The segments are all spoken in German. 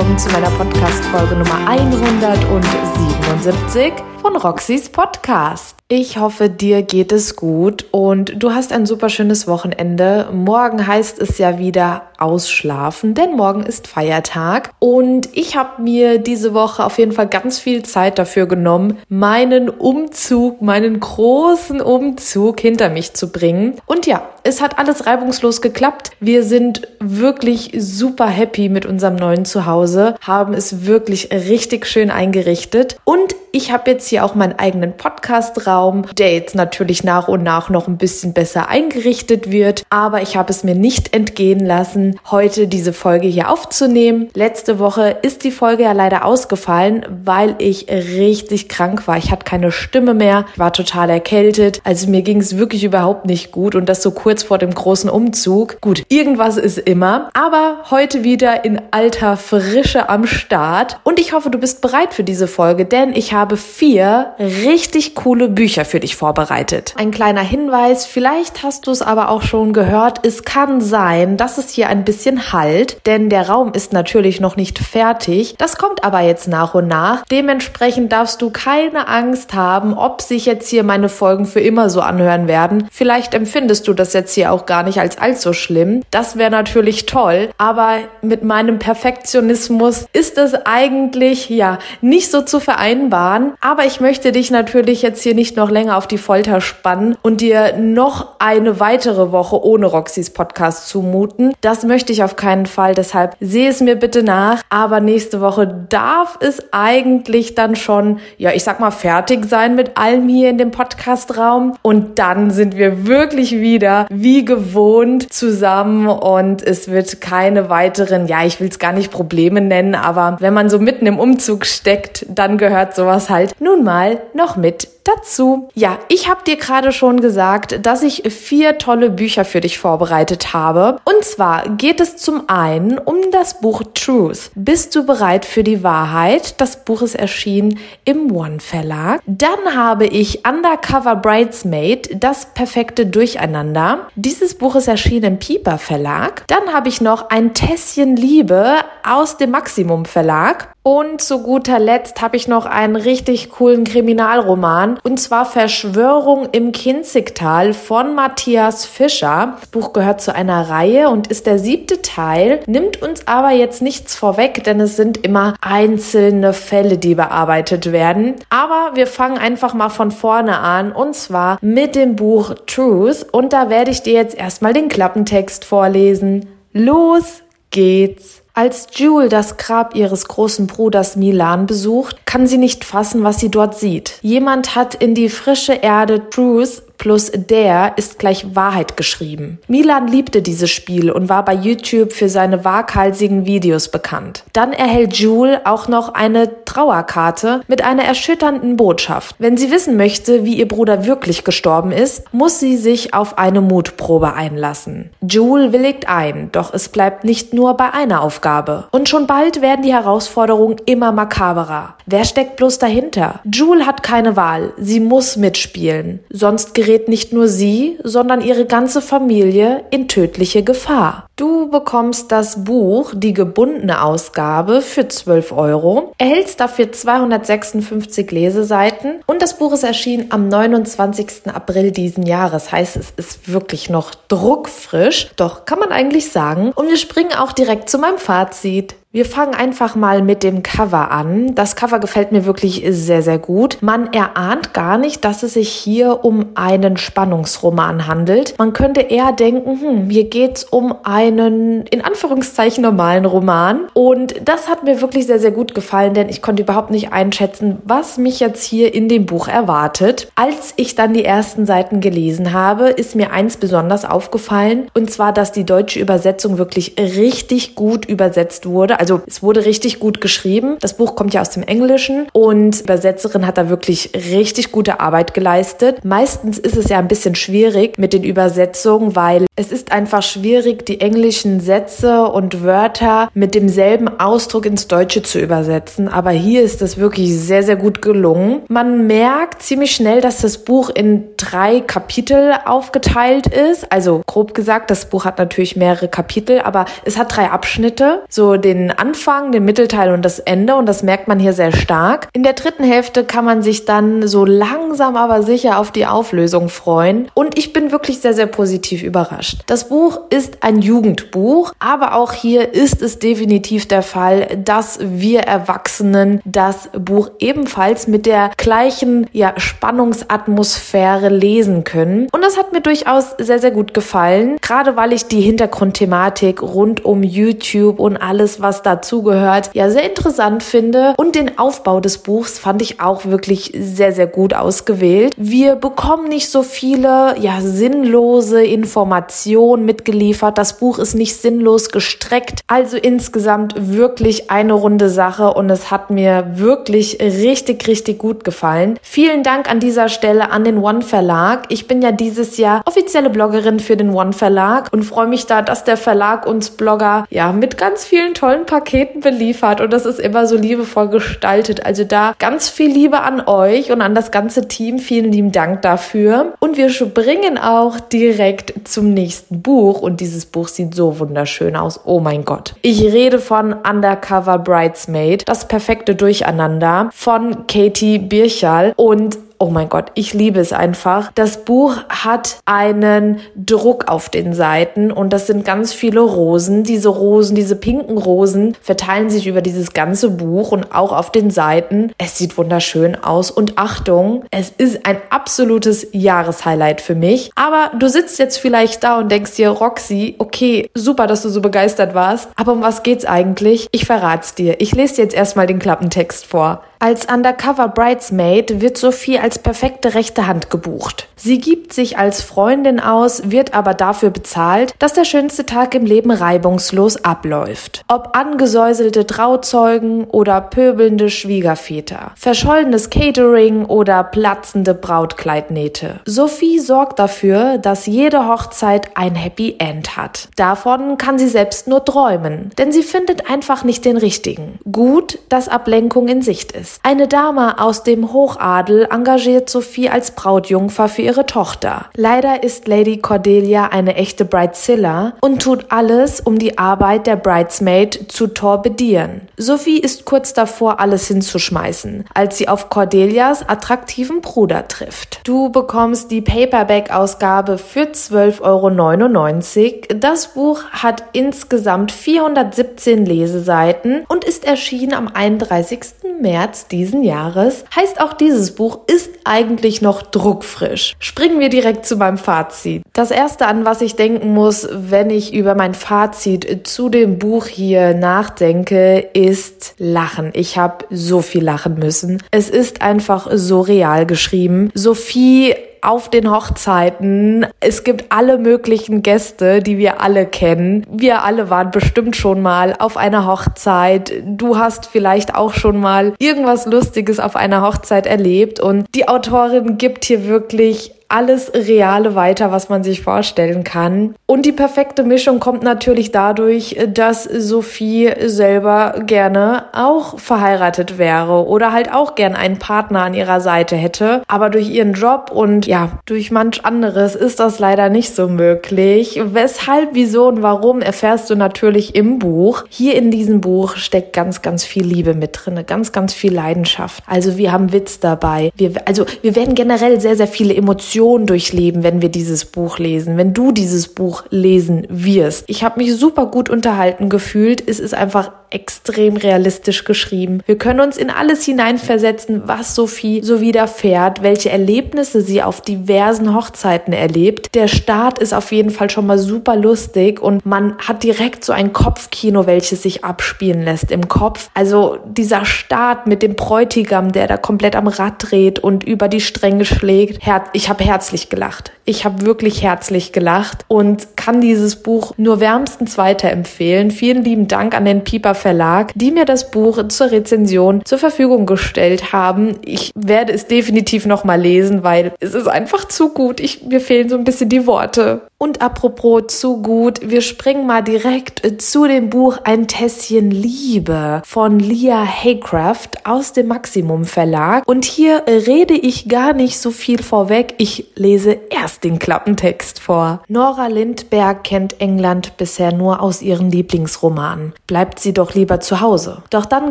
willkommen zu meiner Podcast-Folge Nummer 177 von Roxys Podcast. Ich hoffe, dir geht es gut und du hast ein super schönes Wochenende. Morgen heißt es ja wieder ausschlafen, denn morgen ist Feiertag und ich habe mir diese Woche auf jeden Fall ganz viel Zeit dafür genommen, meinen Umzug, meinen großen Umzug hinter mich zu bringen. Und ja, es hat alles reibungslos geklappt. Wir sind wirklich super happy mit unserem neuen Zuhause, haben es wirklich richtig schön eingerichtet und ich habe jetzt hier auch meinen eigenen Podcast-Raum, der jetzt natürlich nach und nach noch ein bisschen besser eingerichtet wird. Aber ich habe es mir nicht entgehen lassen, heute diese Folge hier aufzunehmen. Letzte Woche ist die Folge ja leider ausgefallen, weil ich richtig krank war. Ich hatte keine Stimme mehr, war total erkältet. Also mir ging es wirklich überhaupt nicht gut und das so kurz vor dem großen Umzug. Gut, irgendwas ist immer. Aber heute wieder in alter Frische am Start. Und ich hoffe, du bist bereit für diese Folge, denn ich habe habe vier richtig coole Bücher für dich vorbereitet. Ein kleiner Hinweis, vielleicht hast du es aber auch schon gehört, es kann sein, dass es hier ein bisschen halt, denn der Raum ist natürlich noch nicht fertig. Das kommt aber jetzt nach und nach. Dementsprechend darfst du keine Angst haben, ob sich jetzt hier meine Folgen für immer so anhören werden. Vielleicht empfindest du das jetzt hier auch gar nicht als allzu schlimm. Das wäre natürlich toll, aber mit meinem Perfektionismus ist es eigentlich ja nicht so zu vereinbaren waren. Aber ich möchte dich natürlich jetzt hier nicht noch länger auf die Folter spannen und dir noch eine weitere Woche ohne Roxys Podcast zumuten. Das möchte ich auf keinen Fall. Deshalb sehe es mir bitte nach. Aber nächste Woche darf es eigentlich dann schon, ja, ich sag mal, fertig sein mit allem hier in dem Podcastraum. Und dann sind wir wirklich wieder wie gewohnt zusammen und es wird keine weiteren, ja, ich will es gar nicht Probleme nennen, aber wenn man so mitten im Umzug steckt, dann gehört sowas sowas halt nun mal noch mit dazu. Ja, ich habe dir gerade schon gesagt, dass ich vier tolle Bücher für dich vorbereitet habe. Und zwar geht es zum einen um das Buch Truth. Bist du bereit für die Wahrheit? Das Buch ist erschienen im One Verlag. Dann habe ich Undercover Bridesmaid, das perfekte Durcheinander. Dieses Buch ist erschienen im Pieper Verlag. Dann habe ich noch ein Tässchen Liebe aus dem Maximum Verlag. Und zu guter Letzt habe ich noch einen richtig coolen Kriminalroman und zwar Verschwörung im Kinzigtal von Matthias Fischer. Das Buch gehört zu einer Reihe und ist der siebte Teil, nimmt uns aber jetzt nichts vorweg, denn es sind immer einzelne Fälle, die bearbeitet werden. Aber wir fangen einfach mal von vorne an und zwar mit dem Buch Truth und da werde ich dir jetzt erstmal den Klappentext vorlesen. Los geht's! Als Jewel das Grab ihres großen Bruders Milan besucht, kann sie nicht fassen, was sie dort sieht. Jemand hat in die frische Erde Truth plus der ist gleich Wahrheit geschrieben. Milan liebte dieses Spiel und war bei YouTube für seine waghalsigen Videos bekannt. Dann erhält Jewel auch noch eine Trauerkarte mit einer erschütternden Botschaft. Wenn sie wissen möchte, wie ihr Bruder wirklich gestorben ist, muss sie sich auf eine Mutprobe einlassen. Jewel willigt ein, doch es bleibt nicht nur bei einer Aufgabe. Und schon bald werden die Herausforderungen immer makaberer. Wer steckt bloß dahinter? Jewel hat keine Wahl. Sie muss mitspielen. Sonst gerät gerät nicht nur sie, sondern ihre ganze Familie in tödliche Gefahr. Du bekommst das Buch, die gebundene Ausgabe, für 12 Euro, erhältst dafür 256 Leseseiten und das Buch ist erschienen am 29. April diesen Jahres. Heißt, es ist wirklich noch druckfrisch, doch kann man eigentlich sagen. Und wir springen auch direkt zu meinem Fazit. Wir fangen einfach mal mit dem Cover an. Das Cover gefällt mir wirklich sehr, sehr gut. Man erahnt gar nicht, dass es sich hier um einen Spannungsroman handelt. Man könnte eher denken, hm, hier geht's um einen in Anführungszeichen normalen Roman. Und das hat mir wirklich sehr, sehr gut gefallen, denn ich konnte überhaupt nicht einschätzen, was mich jetzt hier in dem Buch erwartet. Als ich dann die ersten Seiten gelesen habe, ist mir eins besonders aufgefallen. Und zwar, dass die deutsche Übersetzung wirklich richtig gut übersetzt wurde also es wurde richtig gut geschrieben. Das Buch kommt ja aus dem Englischen und die Übersetzerin hat da wirklich richtig gute Arbeit geleistet. Meistens ist es ja ein bisschen schwierig mit den Übersetzungen, weil es ist einfach schwierig, die englischen Sätze und Wörter mit demselben Ausdruck ins Deutsche zu übersetzen. Aber hier ist es wirklich sehr, sehr gut gelungen. Man merkt ziemlich schnell, dass das Buch in drei Kapitel aufgeteilt ist. Also grob gesagt, das Buch hat natürlich mehrere Kapitel, aber es hat drei Abschnitte. So den Anfang, den Mittelteil und das Ende und das merkt man hier sehr stark. In der dritten Hälfte kann man sich dann so langsam aber sicher auf die Auflösung freuen und ich bin wirklich sehr, sehr positiv überrascht. Das Buch ist ein Jugendbuch, aber auch hier ist es definitiv der Fall, dass wir Erwachsenen das Buch ebenfalls mit der gleichen ja, Spannungsatmosphäre lesen können. Und das hat mir durchaus sehr, sehr gut gefallen, gerade weil ich die Hintergrundthematik rund um YouTube und alles, was dazugehört, ja sehr interessant finde. Und den Aufbau des Buchs fand ich auch wirklich sehr, sehr gut ausgewählt. Wir bekommen nicht so viele, ja, sinnlose Informationen mitgeliefert. Das Buch ist nicht sinnlos gestreckt. Also insgesamt wirklich eine runde Sache und es hat mir wirklich richtig, richtig gut gefallen. Vielen Dank an dieser Stelle an den One Verlag. Ich bin ja dieses Jahr offizielle Bloggerin für den One Verlag und freue mich da, dass der Verlag uns Blogger ja mit ganz vielen tollen Paketen beliefert und das ist immer so liebevoll gestaltet. Also da ganz viel Liebe an euch und an das ganze Team. Vielen lieben Dank dafür. Und wir springen auch direkt zum nächsten Buch und dieses Buch sieht so wunderschön aus. Oh mein Gott. Ich rede von Undercover Bridesmaid, das perfekte Durcheinander von Katie Birchall und oh mein Gott, ich liebe es einfach. Das Buch hat einen Druck auf den Seiten und das sind ganz viele Rosen. Diese Rosen, diese pinken Rosen verteilen sich über dieses ganze Buch und auch auf den Seiten. Es sieht wunderschön aus und Achtung, es ist ein absolutes Jahreshighlight für mich. Aber du sitzt jetzt vielleicht da und denkst dir, Roxy, okay, super, dass du so begeistert warst, aber um was geht's eigentlich? Ich verrat's dir. Ich lese dir jetzt erstmal den Klappentext vor. Als Undercover Bridesmaid wird Sophie als perfekte rechte Hand gebucht. Sie gibt sich als Freundin aus, wird aber dafür bezahlt, dass der schönste Tag im Leben reibungslos abläuft. Ob angesäuselte Trauzeugen oder pöbelnde Schwiegerväter, verschollenes Catering oder platzende Brautkleidnähte. Sophie sorgt dafür, dass jede Hochzeit ein Happy End hat. Davon kann sie selbst nur träumen, denn sie findet einfach nicht den richtigen. Gut, dass Ablenkung in Sicht ist. Eine Dame aus dem Hochadel engagiert Sophie als Brautjungfer für ihre Tochter. Leider ist Lady Cordelia eine echte Bridezilla und tut alles, um die Arbeit der Bridesmaid zu torpedieren. Sophie ist kurz davor, alles hinzuschmeißen, als sie auf Cordelias attraktiven Bruder trifft. Du bekommst die Paperback-Ausgabe für 12,99 Euro. Das Buch hat insgesamt 417 Leseseiten und ist erschienen am 31. März diesen Jahres, heißt auch dieses Buch ist eigentlich noch druckfrisch. Springen wir direkt zu meinem Fazit. Das erste, an was ich denken muss, wenn ich über mein Fazit zu dem Buch hier nachdenke, ist Lachen. Ich habe so viel lachen müssen. Es ist einfach so real geschrieben. Sophie auf den Hochzeiten. Es gibt alle möglichen Gäste, die wir alle kennen. Wir alle waren bestimmt schon mal auf einer Hochzeit. Du hast vielleicht auch schon mal irgendwas Lustiges auf einer Hochzeit erlebt und die Autorin gibt hier wirklich alles Reale weiter, was man sich vorstellen kann. Und die perfekte Mischung kommt natürlich dadurch, dass Sophie selber gerne auch verheiratet wäre oder halt auch gern einen Partner an ihrer Seite hätte. Aber durch ihren Job und ja, durch manch anderes ist das leider nicht so möglich. Weshalb, wieso und warum erfährst du natürlich im Buch. Hier in diesem Buch steckt ganz, ganz viel Liebe mit drin, ganz, ganz viel Leidenschaft. Also wir haben Witz dabei. Wir, also wir werden generell sehr, sehr viele Emotionen Emotionen durchleben, wenn wir dieses Buch lesen, wenn du dieses Buch lesen wirst. Ich habe mich super gut unterhalten gefühlt. Es ist einfach extrem realistisch geschrieben. Wir können uns in alles hineinversetzen, was Sophie so widerfährt, welche Erlebnisse sie auf diversen Hochzeiten erlebt. Der Start ist auf jeden Fall schon mal super lustig und man hat direkt so ein Kopfkino, welches sich abspielen lässt im Kopf. Also dieser Start mit dem Bräutigam, der da komplett am Rad dreht und über die Stränge schlägt. Ich habe herzlich gelacht. Ich habe wirklich herzlich gelacht und kann dieses Buch nur wärmstens weiterempfehlen. Vielen lieben Dank an den Pieper Verlag, die mir das Buch zur Rezension zur Verfügung gestellt haben. Ich werde es definitiv noch mal lesen, weil es ist einfach zu gut. Ich, mir fehlen so ein bisschen die Worte. Und apropos zu gut, wir springen mal direkt zu dem Buch Ein Tässchen Liebe von Leah Haycraft aus dem Maximum Verlag. Und hier rede ich gar nicht so viel vorweg. Ich lese erst den Klappentext vor. Nora Lindberg kennt England bisher nur aus ihren Lieblingsromanen. Bleibt sie doch doch lieber zu Hause. Doch dann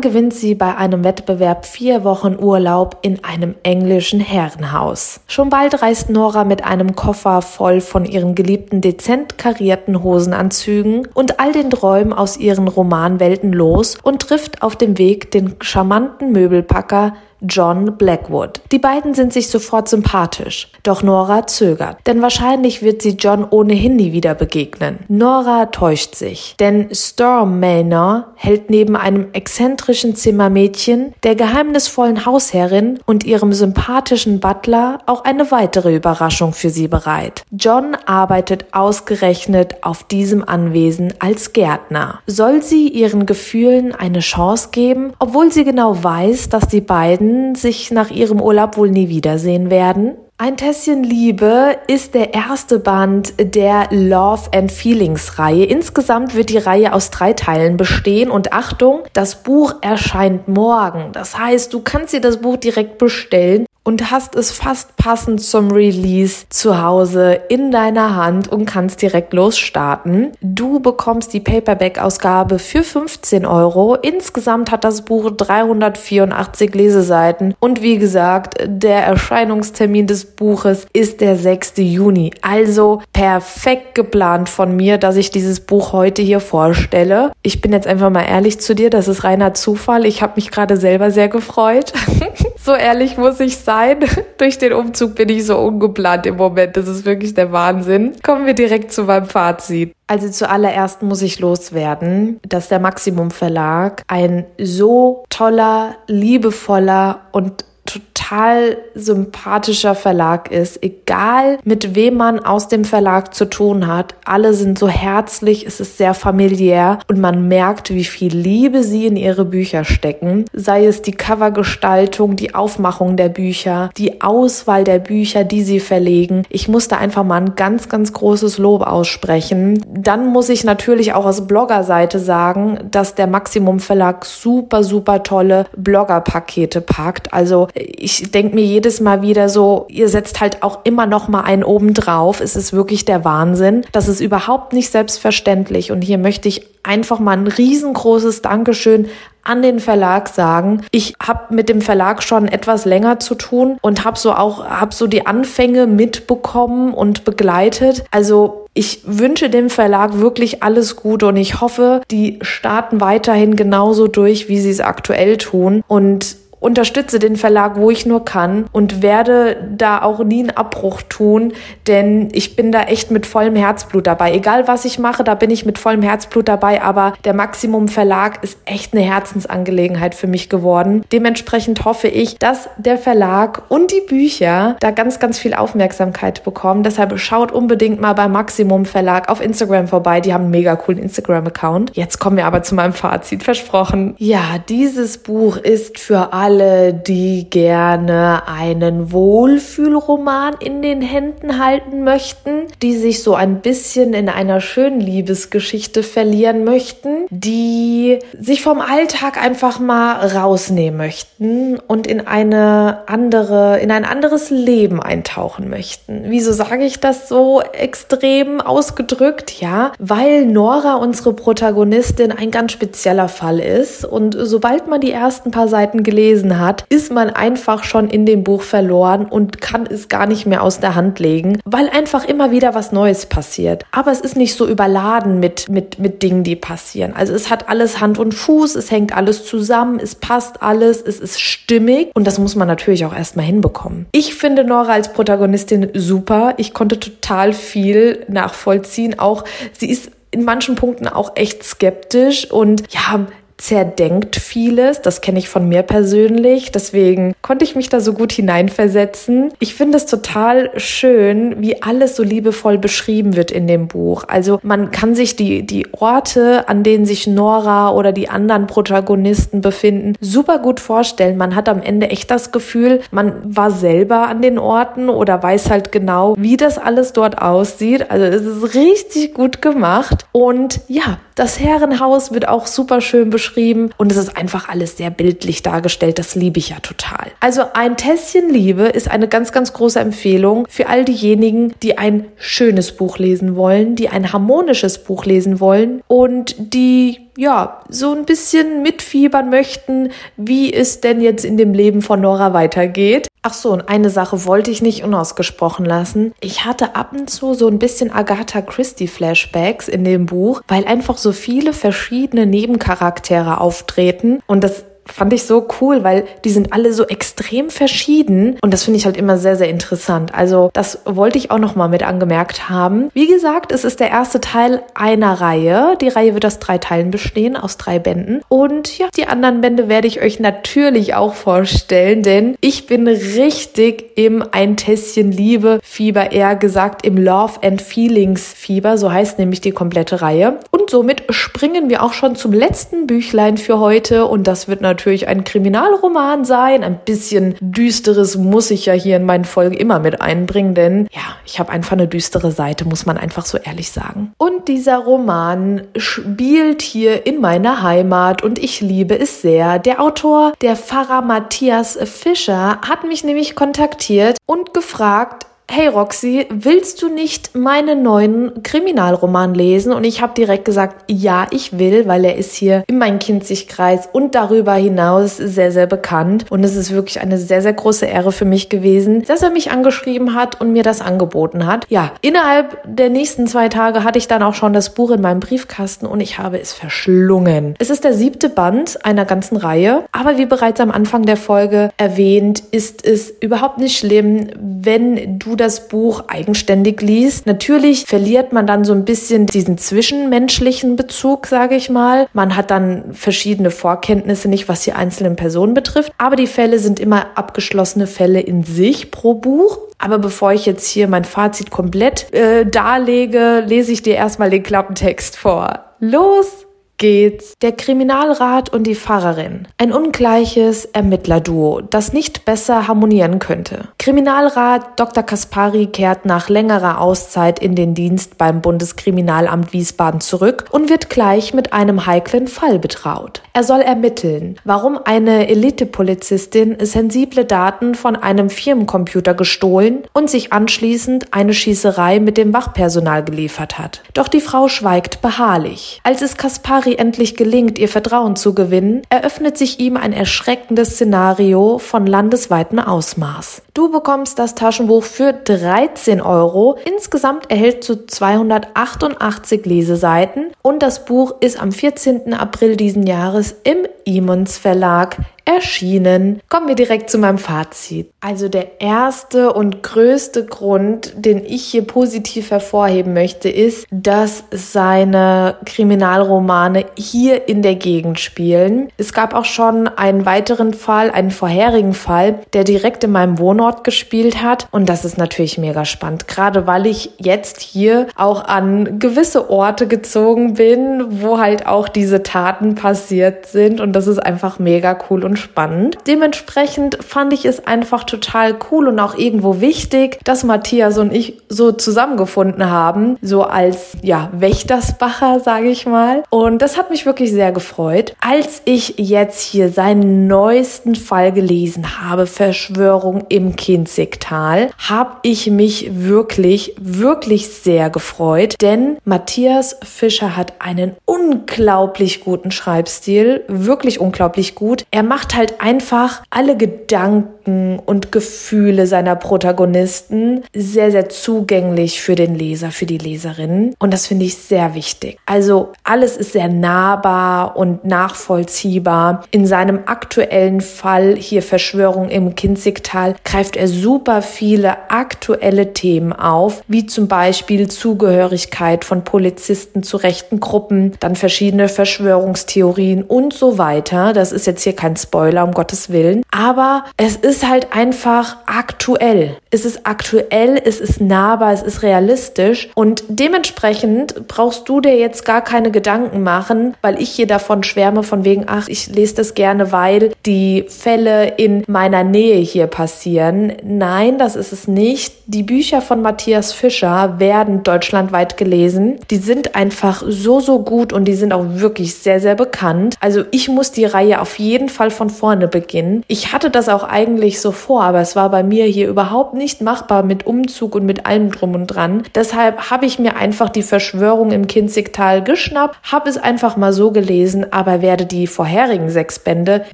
gewinnt sie bei einem Wettbewerb vier Wochen Urlaub in einem englischen Herrenhaus. Schon bald reist Nora mit einem Koffer voll von ihren geliebten dezent karierten Hosenanzügen und all den Träumen aus ihren Romanwelten los und trifft auf dem Weg den charmanten Möbelpacker John Blackwood. Die beiden sind sich sofort sympathisch, doch Nora zögert, denn wahrscheinlich wird sie John ohnehin nie wieder begegnen. Nora täuscht sich, denn Storm Manor hält neben einem exzentrischen Zimmermädchen, der geheimnisvollen Hausherrin und ihrem sympathischen Butler auch eine weitere Überraschung für sie bereit. John arbeitet ausgerechnet auf diesem Anwesen als Gärtner. Soll sie ihren Gefühlen eine Chance geben, obwohl sie genau weiß, dass die beiden beiden sich nach ihrem Urlaub wohl nie wiedersehen werden? Ein Tässchen Liebe ist der erste Band der Love and Feelings Reihe. Insgesamt wird die Reihe aus drei Teilen bestehen und Achtung, das Buch erscheint morgen. Das heißt, du kannst dir das Buch direkt bestellen und hast es fast passend zum Release zu Hause in deiner Hand und kannst direkt losstarten. Du bekommst die Paperback-Ausgabe für 15 Euro. Insgesamt hat das Buch 384 Leseseiten und wie gesagt, der Erscheinungstermin des Buches ist der 6. Juni. Also perfekt geplant von mir, dass ich dieses Buch heute hier vorstelle. Ich bin jetzt einfach mal ehrlich zu dir, das ist reiner Zufall. Ich habe mich gerade selber sehr gefreut. so ehrlich muss ich sein. Durch den Umzug bin ich so ungeplant im Moment. Das ist wirklich der Wahnsinn. Kommen wir direkt zu meinem Fazit. Also zuallererst muss ich loswerden, dass der Maximum Verlag ein so toller, liebevoller und total sympathischer Verlag ist. Egal mit wem man aus dem Verlag zu tun hat, alle sind so herzlich, es ist sehr familiär und man merkt, wie viel Liebe sie in ihre Bücher stecken. Sei es die Covergestaltung, die Aufmachung der Bücher, die Auswahl der Bücher, die sie verlegen. Ich musste einfach mal ein ganz, ganz großes Lob aussprechen. Dann muss ich natürlich auch aus Bloggerseite sagen, dass der Maximum Verlag super, super tolle Bloggerpakete packt. Also ich denke mir jedes Mal wieder so, ihr setzt halt auch immer noch mal einen oben drauf. Es ist wirklich der Wahnsinn. Das ist überhaupt nicht selbstverständlich. Und hier möchte ich einfach mal ein riesengroßes Dankeschön an den Verlag sagen. Ich habe mit dem Verlag schon etwas länger zu tun und habe so auch habe so die Anfänge mitbekommen und begleitet. Also ich wünsche dem Verlag wirklich alles Gute und ich hoffe, die starten weiterhin genauso durch, wie sie es aktuell tun und unterstütze den Verlag, wo ich nur kann und werde da auch nie einen Abbruch tun, denn ich bin da echt mit vollem Herzblut dabei. Egal was ich mache, da bin ich mit vollem Herzblut dabei, aber der Maximum Verlag ist echt eine Herzensangelegenheit für mich geworden. Dementsprechend hoffe ich, dass der Verlag und die Bücher da ganz, ganz viel Aufmerksamkeit bekommen. Deshalb schaut unbedingt mal beim Maximum Verlag auf Instagram vorbei. Die haben einen mega coolen Instagram-Account. Jetzt kommen wir aber zu meinem Fazit, versprochen. Ja, dieses Buch ist für alle alle, die gerne einen Wohlfühlroman in den Händen halten möchten, die sich so ein bisschen in einer schönen Liebesgeschichte verlieren möchten, die sich vom Alltag einfach mal rausnehmen möchten und in eine andere, in ein anderes Leben eintauchen möchten. Wieso sage ich das so extrem ausgedrückt? Ja, weil Nora, unsere Protagonistin, ein ganz spezieller Fall ist und sobald man die ersten paar Seiten gelesen gelesen hat, ist man einfach schon in dem Buch verloren und kann es gar nicht mehr aus der Hand legen, weil einfach immer wieder was Neues passiert. Aber es ist nicht so überladen mit, mit, mit Dingen, die passieren. Also es hat alles Hand und Fuß, es hängt alles zusammen, es passt alles, es ist stimmig und das muss man natürlich auch erstmal hinbekommen. Ich finde Nora als Protagonistin super. Ich konnte total viel nachvollziehen. Auch sie ist in manchen Punkten auch echt skeptisch und ja, zerdenkt vieles. Das kenne ich von mir persönlich. Deswegen konnte ich mich da so gut hineinversetzen. Ich finde es total schön, wie alles so liebevoll beschrieben wird in dem Buch. Also man kann sich die, die Orte, an denen sich Nora oder die anderen Protagonisten befinden, super gut vorstellen. Man hat am Ende echt das Gefühl, man war selber an den Orten oder weiß halt genau, wie das alles dort aussieht. Also es ist richtig gut gemacht. Und ja, Das Herrenhaus wird auch super schön beschrieben und es ist einfach alles sehr bildlich dargestellt. Das liebe ich ja total. Also ein Tässchen Liebe ist eine ganz, ganz große Empfehlung für all diejenigen, die ein schönes Buch lesen wollen, die ein harmonisches Buch lesen wollen und die ja, so ein bisschen mitfiebern möchten, wie es denn jetzt in dem Leben von Nora weitergeht. Ach so, und eine Sache wollte ich nicht unausgesprochen lassen. Ich hatte ab und zu so ein bisschen Agatha Christie Flashbacks in dem Buch, weil einfach so viele verschiedene Nebencharaktere auftreten und das fand ich so cool, weil die sind alle so extrem verschieden und das finde ich halt immer sehr, sehr interessant. Also das wollte ich auch nochmal mit angemerkt haben. Wie gesagt, es ist der erste Teil einer Reihe. Die Reihe wird aus drei Teilen bestehen, aus drei Bänden. Und ja, die anderen Bände werde ich euch natürlich auch vorstellen, denn ich bin richtig im Ein Tässchen Liebe Fieber, eher gesagt im Love and Feelings Fieber, so heißt nämlich die komplette Reihe. Und somit springen wir auch schon zum letzten Büchlein für heute und das wird natürlich natürlich ein Kriminalroman sein. Ein bisschen düsteres muss ich ja hier in meinen Folgen immer mit einbringen, denn ja, ich habe einfach eine düstere Seite, muss man einfach so ehrlich sagen. Und dieser Roman spielt hier in meiner Heimat und ich liebe es sehr. Der Autor, der Pfarrer Matthias Fischer, hat mich nämlich kontaktiert und gefragt, hey Roxy, willst du nicht meinen neuen Kriminalroman lesen? Und ich habe direkt gesagt, ja, ich will, weil er ist hier in meinem Kinzigkreis und darüber hinaus sehr, sehr bekannt. Und es ist wirklich eine sehr, sehr große Ehre für mich gewesen, dass er mich angeschrieben hat und mir das angeboten hat. Ja, innerhalb der nächsten zwei Tage hatte ich dann auch schon das Buch in meinem Briefkasten und ich habe es verschlungen. Es ist der siebte Band einer ganzen Reihe, aber wie bereits am Anfang der Folge erwähnt, ist es überhaupt nicht schlimm, wenn du das Buch eigenständig liest. Natürlich verliert man dann so ein bisschen diesen zwischenmenschlichen Bezug, sage ich mal. Man hat dann verschiedene Vorkenntnisse, nicht was die einzelnen Personen betrifft, aber die Fälle sind immer abgeschlossene Fälle in sich pro Buch. Aber bevor ich jetzt hier mein Fazit komplett äh, darlege, lese ich dir erstmal den Klappentext vor. Los! Geht's. Der Kriminalrat und die Pfarrerin. Ein ungleiches Ermittlerduo, das nicht besser harmonieren könnte. Kriminalrat Dr. Kaspari kehrt nach längerer Auszeit in den Dienst beim Bundeskriminalamt Wiesbaden zurück und wird gleich mit einem heiklen Fall betraut. Er soll ermitteln, warum eine Elitepolizistin sensible Daten von einem Firmencomputer gestohlen und sich anschließend eine Schießerei mit dem Wachpersonal geliefert hat. Doch die Frau schweigt beharrlich. Als es Kaspari Harry endlich gelingt, ihr Vertrauen zu gewinnen, eröffnet sich ihm ein erschreckendes Szenario von landesweitem Ausmaß. Du bekommst das Taschenbuch für 13 Euro. Insgesamt erhältst du 288 Leseseiten und das Buch ist am 14. April diesen Jahres im Imons Verlag erschienen. Kommen wir direkt zu meinem Fazit. Also der erste und größte Grund, den ich hier positiv hervorheben möchte, ist, dass seine Kriminalromane hier in der Gegend spielen. Es gab auch schon einen weiteren Fall, einen vorherigen Fall, der direkt in meinem Wohnort gespielt hat. Und das ist natürlich mega spannend, gerade weil ich jetzt hier auch an gewisse Orte gezogen bin, wo halt auch diese Taten passiert sind. Und das ist einfach mega cool und spannend. Dementsprechend fand ich es einfach total cool und auch irgendwo wichtig, dass Matthias und ich so zusammengefunden haben, so als ja Wächtersbacher, sage ich mal. Und das hat mich wirklich sehr gefreut. Als ich jetzt hier seinen neuesten Fall gelesen habe, Verschwörung im Kinzigtal, habe ich mich wirklich, wirklich sehr gefreut, denn Matthias Fischer hat einen unglaublich guten Schreibstil, wirklich unglaublich gut. Er macht halt einfach alle Gedanken und Gefühle seiner Protagonisten sehr, sehr zugänglich für den Leser, für die Leserin. Und das finde ich sehr wichtig. Also alles ist sehr nahbar und nachvollziehbar. In seinem aktuellen Fall hier Verschwörung im Kinzigtal greift er super viele aktuelle Themen auf, wie zum Beispiel Zugehörigkeit von Polizisten zu rechten Gruppen, dann verschiedene Verschwörungstheorien und so weiter. Das ist jetzt hier kein Spoiler, um Gottes Willen. Aber es ist halt einfach aktuell. Es ist aktuell, es ist nahbar, es ist realistisch. Und dementsprechend brauchst du dir jetzt gar keine Gedanken machen, weil ich hier davon schwärme, von wegen, ach, ich lese das gerne, weil die Fälle in meiner Nähe hier passieren recherchieren. Nein, das ist es nicht. Die Bücher von Matthias Fischer werden deutschlandweit gelesen. Die sind einfach so, so gut und die sind auch wirklich sehr, sehr bekannt. Also ich muss die Reihe auf jeden Fall von vorne beginnen. Ich hatte das auch eigentlich so vor, aber es war bei mir hier überhaupt nicht machbar mit Umzug und mit allem drum und dran. Deshalb habe ich mir einfach die Verschwörung im Kinzigtal geschnappt, habe es einfach mal so gelesen, aber werde die vorherigen sechs Bände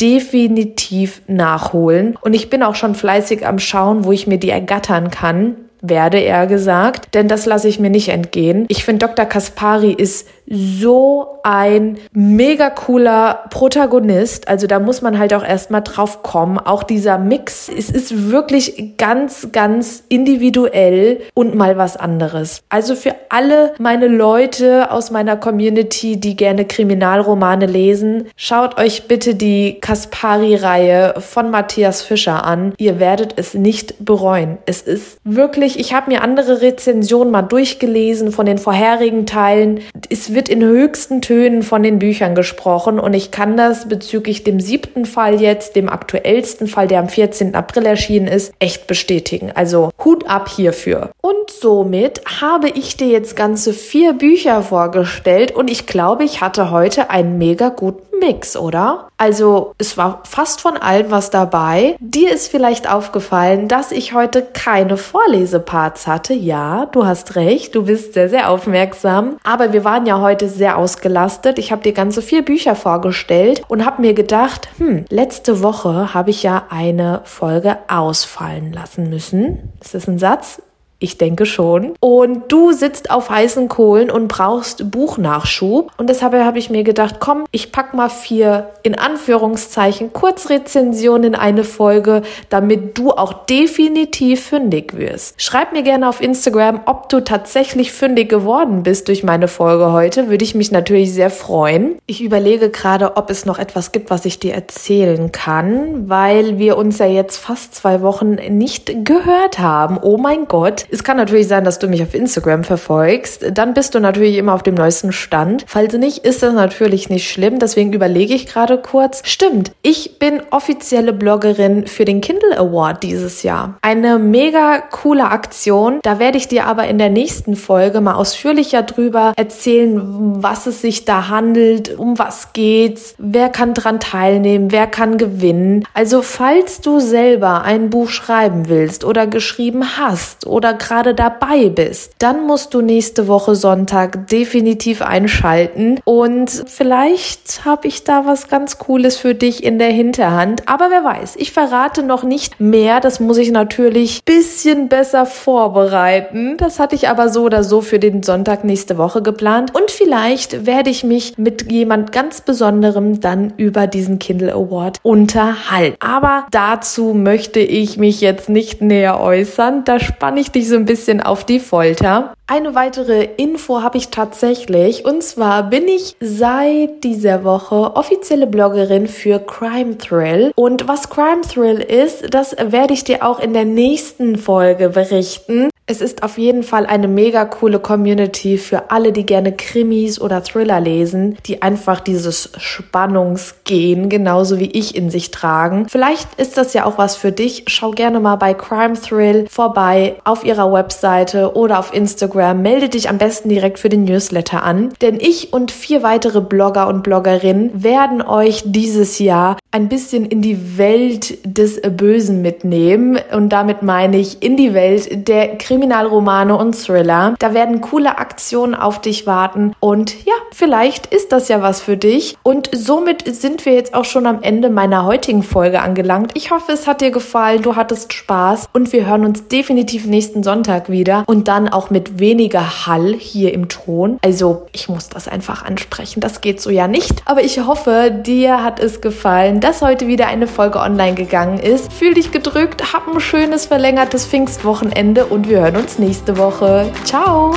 definitiv nachholen. Und ich bin auch schon fleißig am Schauen, wo ich mir die ergattern kann werde er gesagt, denn das lasse ich mir nicht entgehen. Ich finde, Dr. Kaspari ist so ein mega cooler Protagonist. Also da muss man halt auch erstmal drauf kommen. Auch dieser Mix, es ist wirklich ganz, ganz individuell und mal was anderes. Also für alle meine Leute aus meiner Community, die gerne Kriminalromane lesen, schaut euch bitte die Kaspari-Reihe von Matthias Fischer an. Ihr werdet es nicht bereuen. Es ist wirklich, ich habe mir andere Rezensionen mal durchgelesen von den vorherigen Teilen. Es wird in höchsten Tönen von den Büchern gesprochen und ich kann das bezüglich dem siebten Fall jetzt, dem aktuellsten Fall, der am 14. April erschienen ist, echt bestätigen. Also Hut ab hierfür. Und somit habe ich dir jetzt ganze vier Bücher vorgestellt und ich glaube, ich hatte heute einen mega guten Mix, oder? Also es war fast von allem was dabei. Dir ist vielleicht aufgefallen, dass ich heute keine Vorleseparts hatte. Ja, du hast recht, du bist sehr, sehr aufmerksam. Aber wir waren ja heute sehr ausgelastet. Ich habe dir ganze vier Bücher vorgestellt und habe mir gedacht, hm, letzte Woche habe ich ja eine Folge ausfallen lassen müssen. Ist das ein Satz? Ich denke schon. Und du sitzt auf heißen Kohlen und brauchst Buchnachschub. Und deshalb habe ich mir gedacht, komm, ich pack mal vier in Anführungszeichen Kurzrezensionen in eine Folge, damit du auch definitiv fündig wirst. Schreib mir gerne auf Instagram, ob du tatsächlich fündig geworden bist durch meine Folge heute. Würde ich mich natürlich sehr freuen. Ich überlege gerade, ob es noch etwas gibt, was ich dir erzählen kann, weil wir uns ja jetzt fast zwei Wochen nicht gehört haben. Oh mein Gott. Es kann natürlich sein, dass du mich auf Instagram verfolgst. Dann bist du natürlich immer auf dem neuesten Stand. Falls nicht, ist das natürlich nicht schlimm. Deswegen überlege ich gerade kurz. Stimmt, ich bin offizielle Bloggerin für den Kindle Award dieses Jahr. Eine mega coole Aktion. Da werde ich dir aber in der nächsten Folge mal ausführlicher drüber erzählen, was es sich da handelt, um was geht's, wer kann dran teilnehmen, wer kann gewinnen. Also falls du selber ein Buch schreiben willst oder geschrieben hast oder gerade dabei bist, dann musst du nächste Woche Sonntag definitiv einschalten und vielleicht habe ich da was ganz Cooles für dich in der Hinterhand. Aber wer weiß, ich verrate noch nicht mehr. Das muss ich natürlich bisschen besser vorbereiten. Das hatte ich aber so oder so für den Sonntag nächste Woche geplant. Und vielleicht werde ich mich mit jemand ganz Besonderem dann über diesen Kindle Award unterhalten. Aber dazu möchte ich mich jetzt nicht näher äußern. Da spanne ich dich so ein bisschen auf die Folter. Eine weitere Info habe ich tatsächlich und zwar bin ich seit dieser Woche offizielle Bloggerin für Crime Thrill und was Crime Thrill ist, das werde ich dir auch in der nächsten Folge berichten. Es ist auf jeden Fall eine mega coole Community für alle, die gerne Krimis oder Thriller lesen, die einfach dieses Spannungsgehen genauso wie ich in sich tragen. Vielleicht ist das ja auch was für dich. Schau gerne mal bei Crime Thrill vorbei auf ihrer Webseite oder auf Instagram. Melde dich am besten direkt für den Newsletter an, denn ich und vier weitere Blogger und Bloggerinnen werden euch dieses Jahr ein bisschen in die Welt des Bösen mitnehmen und damit meine ich in die Welt der Krimis Kriminalromane und Thriller. Da werden coole Aktionen auf dich warten und ja, vielleicht ist das ja was für dich. Und somit sind wir jetzt auch schon am Ende meiner heutigen Folge angelangt. Ich hoffe, es hat dir gefallen, du hattest Spaß und wir hören uns definitiv nächsten Sonntag wieder und dann auch mit weniger Hall hier im Ton. Also ich muss das einfach ansprechen, das geht so ja nicht. Aber ich hoffe, dir hat es gefallen, dass heute wieder eine Folge online gegangen ist. Fühl dich gedrückt, hab ein schönes verlängertes Pfingstwochenende und wir hören uns nächste Woche. Ciao!